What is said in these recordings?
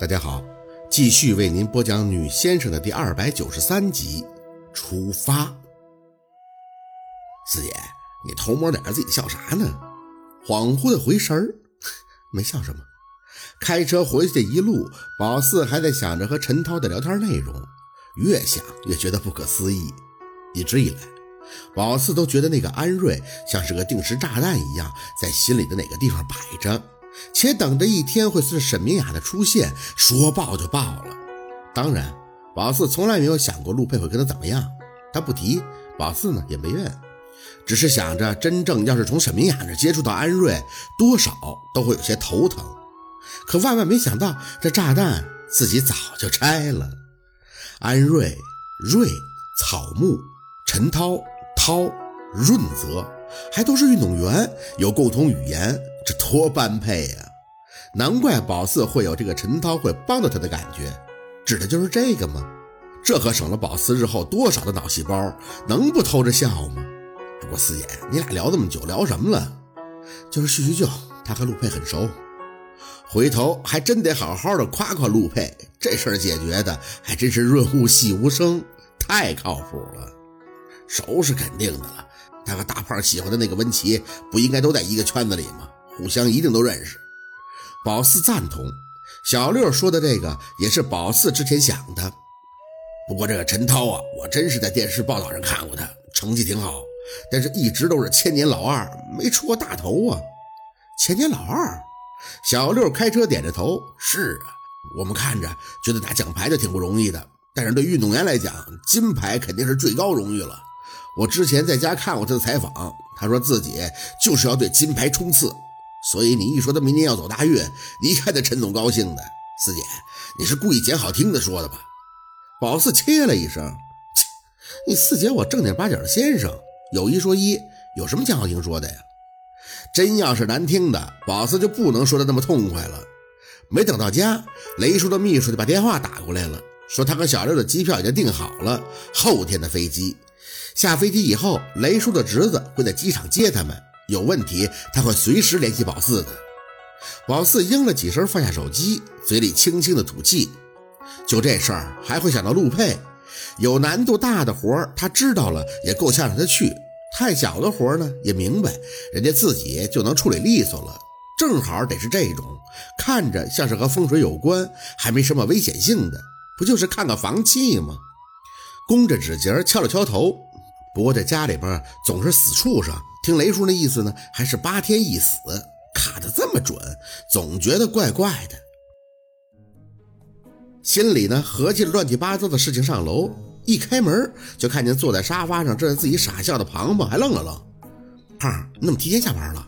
大家好，继续为您播讲《女先生》的第二百九十三集。出发，四姐，你偷摸点，自己笑啥呢？恍惚的回神儿，没笑什么。开车回去的一路，宝四还在想着和陈涛的聊天内容，越想越觉得不可思议。一直以来，宝四都觉得那个安瑞像是个定时炸弹一样，在心里的哪个地方摆着。且等着一天会随着沈明雅的出现说爆就爆了。当然，宝四从来没有想过陆佩会跟他怎么样，他不提，宝四呢也没怨，只是想着真正要是从沈明雅那接触到安瑞，多少都会有些头疼。可万万没想到，这炸弹自己早就拆了。安瑞、瑞、草木、陈涛、涛、润泽，还都是运动员，有共同语言。这多般配呀！难怪宝四会有这个陈涛会帮到他的感觉，指的就是这个吗？这可省了宝四日后多少的脑细胞，能不偷着笑吗？不过四爷，你俩聊这么久，聊什么了？就是叙叙旧，他和陆佩很熟，回头还真得好好的夸夸陆佩，这事儿解决的还真是润物细无声，太靠谱了。熟是肯定的了，他和大胖喜欢的那个温琪，不应该都在一个圈子里吗？互相一定都认识，宝四赞同小六说的这个也是宝四之前想的。不过这个陈涛啊，我真是在电视报道上看过他，成绩挺好，但是一直都是千年老二，没出过大头啊。千年老二，小六开车点着头，是啊，我们看着觉得拿奖牌就挺不容易的，但是对运动员来讲，金牌肯定是最高荣誉了。我之前在家看过他的采访，他说自己就是要对金牌冲刺。所以你一说他明年要走大运，你看这陈总高兴的。四姐，你是故意捡好听的说的吧？宝四切了一声，切，你四姐我正经八经的先生，有一说一，有什么捡好听说的呀？真要是难听的，宝四就不能说的那么痛快了。没等到家，雷叔的秘书就把电话打过来了，说他和小六的机票已经订好了，后天的飞机。下飞机以后，雷叔的侄子会在机场接他们。有问题，他会随时联系宝四的。宝四应了几声，放下手机，嘴里轻轻的吐气。就这事儿，还会想到陆佩。有难度大的活儿，他知道了也够呛让他去；太小的活儿呢，也明白人家自己就能处理利索了。正好得是这种，看着像是和风水有关，还没什么危险性的，不就是看个房契吗？弓着指节敲了敲头。不过这家里边总是死畜生。听雷叔那意思呢，还是八天一死，卡的这么准，总觉得怪怪的。心里呢合计了乱七八糟的事情，上楼一开门就看见坐在沙发上正在自己傻笑的庞庞，还愣了愣。胖，你怎么提前下班了？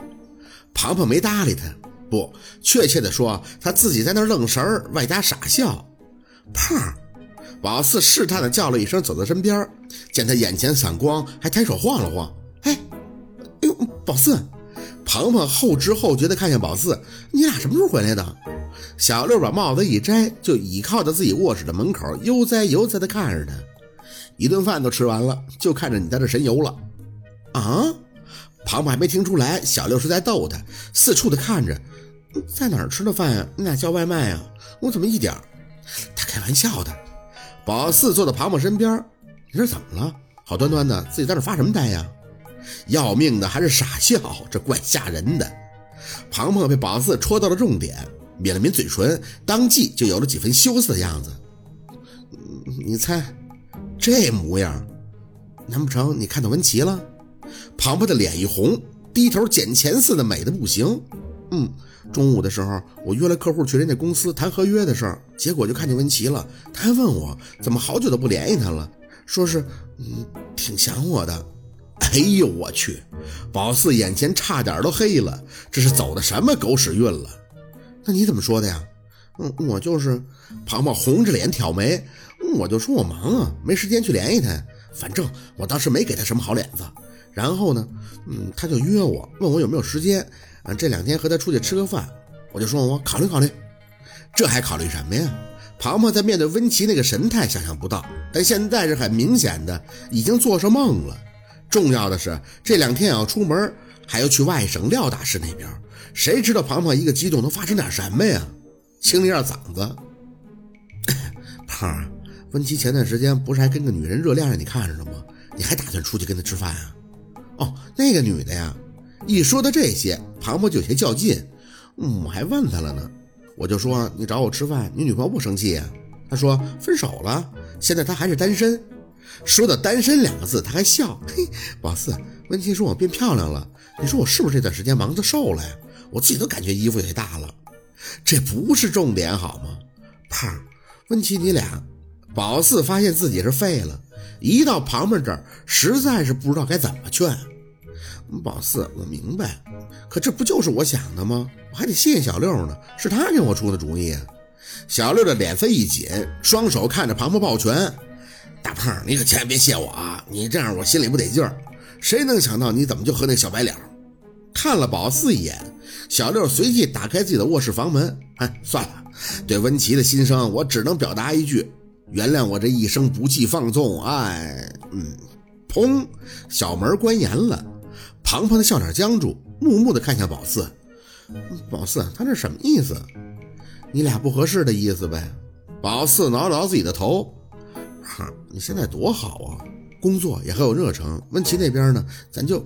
庞庞没搭理他，不，确切的说，他自己在那愣神儿，外加傻笑。胖，宝四试探的叫了一声，走到身边，见他眼前散光，还抬手晃了晃。宝四，鹏鹏后知后觉地看向宝四：“你俩什么时候回来的？”小六把帽子一摘，就倚靠在自己卧室的门口，悠哉悠哉地看着他。一顿饭都吃完了，就看着你在这神游了。啊！庞庞还没听出来，小六是在逗他，四处的看着，在哪儿吃的饭呀？你俩叫外卖呀？我怎么一点？他开玩笑的。宝四坐在庞庞身边，你这怎么了？好端端的，自己在这发什么呆呀？要命的还是傻笑，这怪吓人的。庞庞被宝四戳到了重点，抿了抿嘴唇，当即就有了几分羞涩的样子。你猜，这模样，难不成你看到文琪了？庞庞的脸一红，低头捡钱似的美的不行。嗯，中午的时候我约了客户去人家公司谈合约的事儿，结果就看见文琪了。他还问我怎么好久都不联系他了，说是嗯挺想我的。哎呦我去！宝四眼前差点都黑了，这是走的什么狗屎运了？那你怎么说的呀？嗯，我就是庞庞红着脸挑眉，我就说我忙啊，没时间去联系他。反正我当时没给他什么好脸子。然后呢，嗯，他就约我，问我有没有时间，啊，这两天和他出去吃个饭。我就说我考虑考虑。这还考虑什么呀？庞庞在面对温琪那个神态，想象不到，但现在是很明显的，已经做上梦了。重要的是，这两天要出门，还要去外省廖大师那边。谁知道庞庞一个激动能发生点什么呀？清理下嗓子，胖，温琪前段时间不是还跟个女人热恋着，你看着呢吗？你还打算出去跟她吃饭啊？哦，那个女的呀。一说到这些，庞庞就有些较劲。嗯，我还问他了呢，我就说你找我吃饭，你女朋友不生气呀？他说分手了，现在他还是单身。说到单身两个字，他还笑。嘿，宝四，温琪说我变漂亮了，你说我是不是这段时间忙着瘦了呀？我自己都感觉衣服有些大了。这不是重点好吗？胖，温琪你俩。宝四发现自己是废了，一到旁边这儿，实在是不知道该怎么劝。宝四，我明白，可这不就是我想的吗？我还得谢谢小六呢，是他给我出的主意。小六的脸色一紧，双手看着庞庞抱拳：“大胖，你可千万别谢我啊！你这样我心里不得劲儿。谁能想到你怎么就和那小白脸？”看了宝四一眼，小六随即打开自己的卧室房门。哎，算了，对温琪的心声，我只能表达一句。原谅我这一生不羁放纵，哎，嗯，砰，小门关严了。庞庞的笑脸僵住，木木的看向宝四。宝四，他这什么意思？你俩不合适的意思呗？宝四挠挠自己的头。哈，你现在多好啊，工作也很有热诚。温琪那边呢，咱就，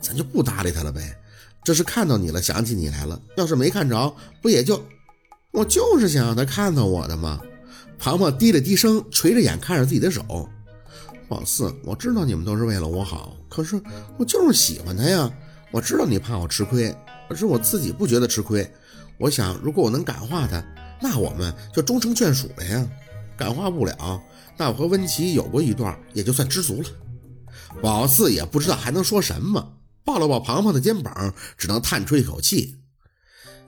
咱就不搭理他了呗。这是看到你了，想起你来了。要是没看着，不也就……我就是想让他看到我的嘛。庞庞低了低声，垂着眼看着自己的手。宝四，我知道你们都是为了我好，可是我就是喜欢他呀。我知道你怕我吃亏，可是我自己不觉得吃亏。我想，如果我能感化他，那我们就终成眷属了呀。感化不了，那我和温琪有过一段，也就算知足了。宝四也不知道还能说什么，抱了抱庞庞的肩膀，只能叹出一口气。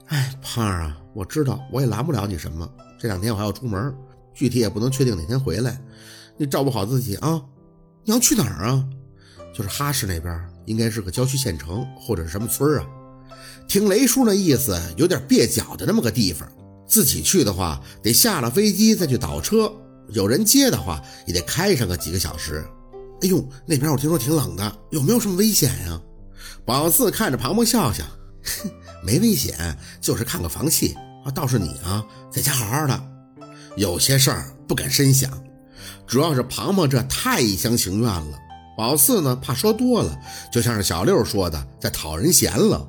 哎，胖儿啊，我知道我也拦不了你什么。这两天我还要出门。具体也不能确定哪天回来，你照顾好自己啊！你要去哪儿啊？就是哈市那边，应该是个郊区县城或者是什么村啊。听雷叔那意思，有点蹩脚的那么个地方。自己去的话，得下了飞机再去倒车；有人接的话，也得开上个几个小时。哎呦，那边我听说挺冷的，有没有什么危险呀？宝四看着庞庞笑笑，哼没危险，就是看个房气啊。倒是你啊，在家好好的。有些事儿不敢深想，主要是庞庞这太一厢情愿了。宝四呢，怕说多了，就像是小六说的，在讨人嫌了。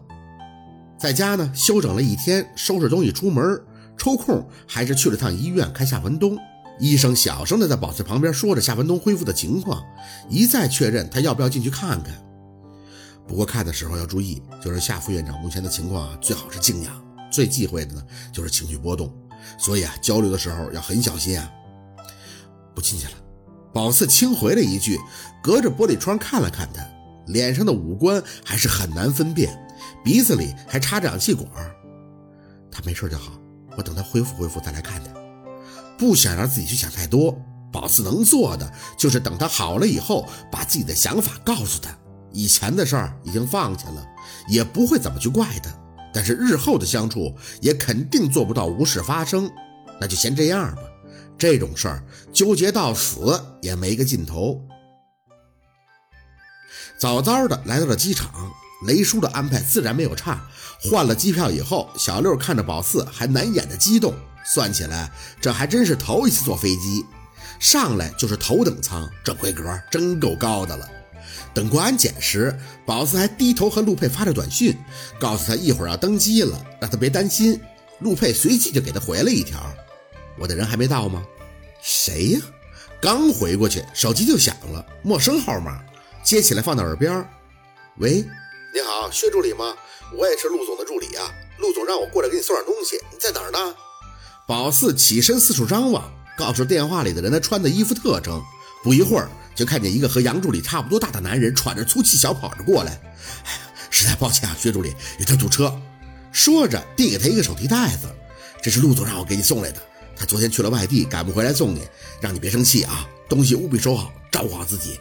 在家呢，休整了一天，收拾东西出门，抽空还是去了趟医院看夏文东。医生小声的在宝四旁边说着夏文东恢复的情况，一再确认他要不要进去看看。不过看的时候要注意，就是夏副院长目前的情况啊，最好是静养，最忌讳的呢就是情绪波动。所以啊，交流的时候要很小心啊！不进去了。宝四轻回了一句，隔着玻璃窗看了看他，脸上的五官还是很难分辨，鼻子里还插着氧气管。他没事就好，我等他恢复恢复再来看他。不想让自己去想太多，宝四能做的就是等他好了以后，把自己的想法告诉他。以前的事儿已经放下了，也不会怎么去怪他。但是日后的相处也肯定做不到无事发生，那就先这样吧。这种事儿纠结到死也没个尽头。早早的来到了机场，雷叔的安排自然没有差。换了机票以后，小六看着宝四还难掩的激动。算起来，这还真是头一次坐飞机，上来就是头等舱，这规格真够高的了。等过安检时，宝子还低头和陆佩发着短信，告诉他一会儿要登机了，让他别担心。陆佩随即就给他回了一条：“我的人还没到吗？”“谁呀？”刚回过去，手机就响了，陌生号码，接起来放到耳边。“喂，你好，薛助理吗？我也是陆总的助理啊。陆总让我过来给你送点东西，你在哪儿呢？”宝四起身四处张望，告诉电话里的人他穿的衣服特征。不一会儿。就看见一个和杨助理差不多大的男人喘着粗气小跑着过来，哎呀实在抱歉啊，薛助理有点堵车。说着递给他一个手提袋子，这是陆总让我给你送来的。他昨天去了外地，赶不回来送你，让你别生气啊，东西务必收好，照顾好自己。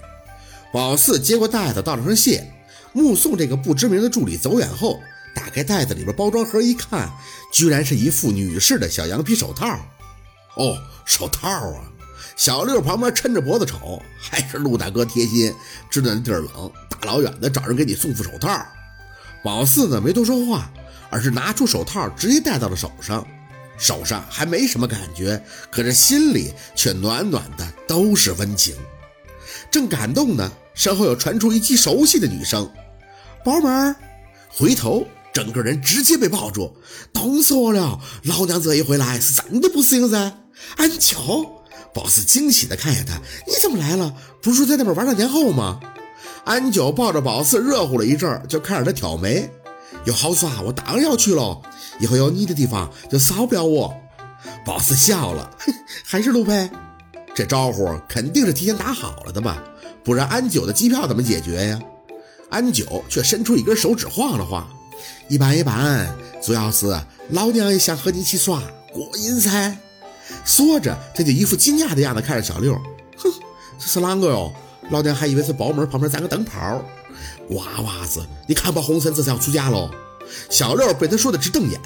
宝四接过袋子，道了声谢，目送这个不知名的助理走远后，打开袋子里边包装盒一看，居然是一副女士的小羊皮手套。哦，手套啊。小六旁边抻着脖子瞅，还是陆大哥贴心，知道那地儿冷，大老远的找人给你送副手套。宝四呢没多说话，而是拿出手套直接戴到了手上。手上还没什么感觉，可是心里却暖暖的，都是温情。正感动呢，身后又传出一记熟悉的女声：“宝贝儿！”回头，整个人直接被抱住，冻死我了！老娘这一回来是真的不适应噻。安九宝四惊喜的看着他：“你怎么来了？不是说在那边玩了年后吗？”安九抱着宝四热乎了一阵，就看着他挑眉：“有好耍，我当然要去喽。以后有你的地方就少不了我。”宝四笑了：“ 还是陆佩。”这招呼肯定是提前打好了的吧？不然安九的机票怎么解决呀？安九却伸出一根手指晃了晃，一般一般，主要是老娘也想和你一起耍，过瘾噻。说着，他就一副惊讶的样子看着小六，哼，这是啷个哟？老娘还以为是包门旁边站个灯泡。瓜娃子，你看把红绳子是要出家喽？小六被他说的直瞪眼。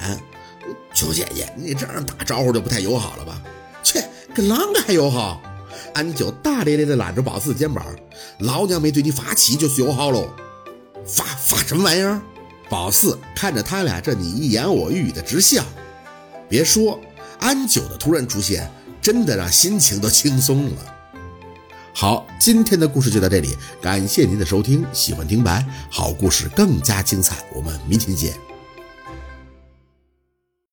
九姐姐，你这样打招呼就不太友好了吧？切！跟啷个还友好？安九大咧咧地揽着宝四的肩膀，老娘没对你发气就是友好喽。发发什么玩意儿？宝四看着他俩这你一言我一语的直笑。别说，安九的突然出现，真的让心情都轻松了。好，今天的故事就到这里，感谢您的收听。喜欢听白好故事更加精彩，我们明天见。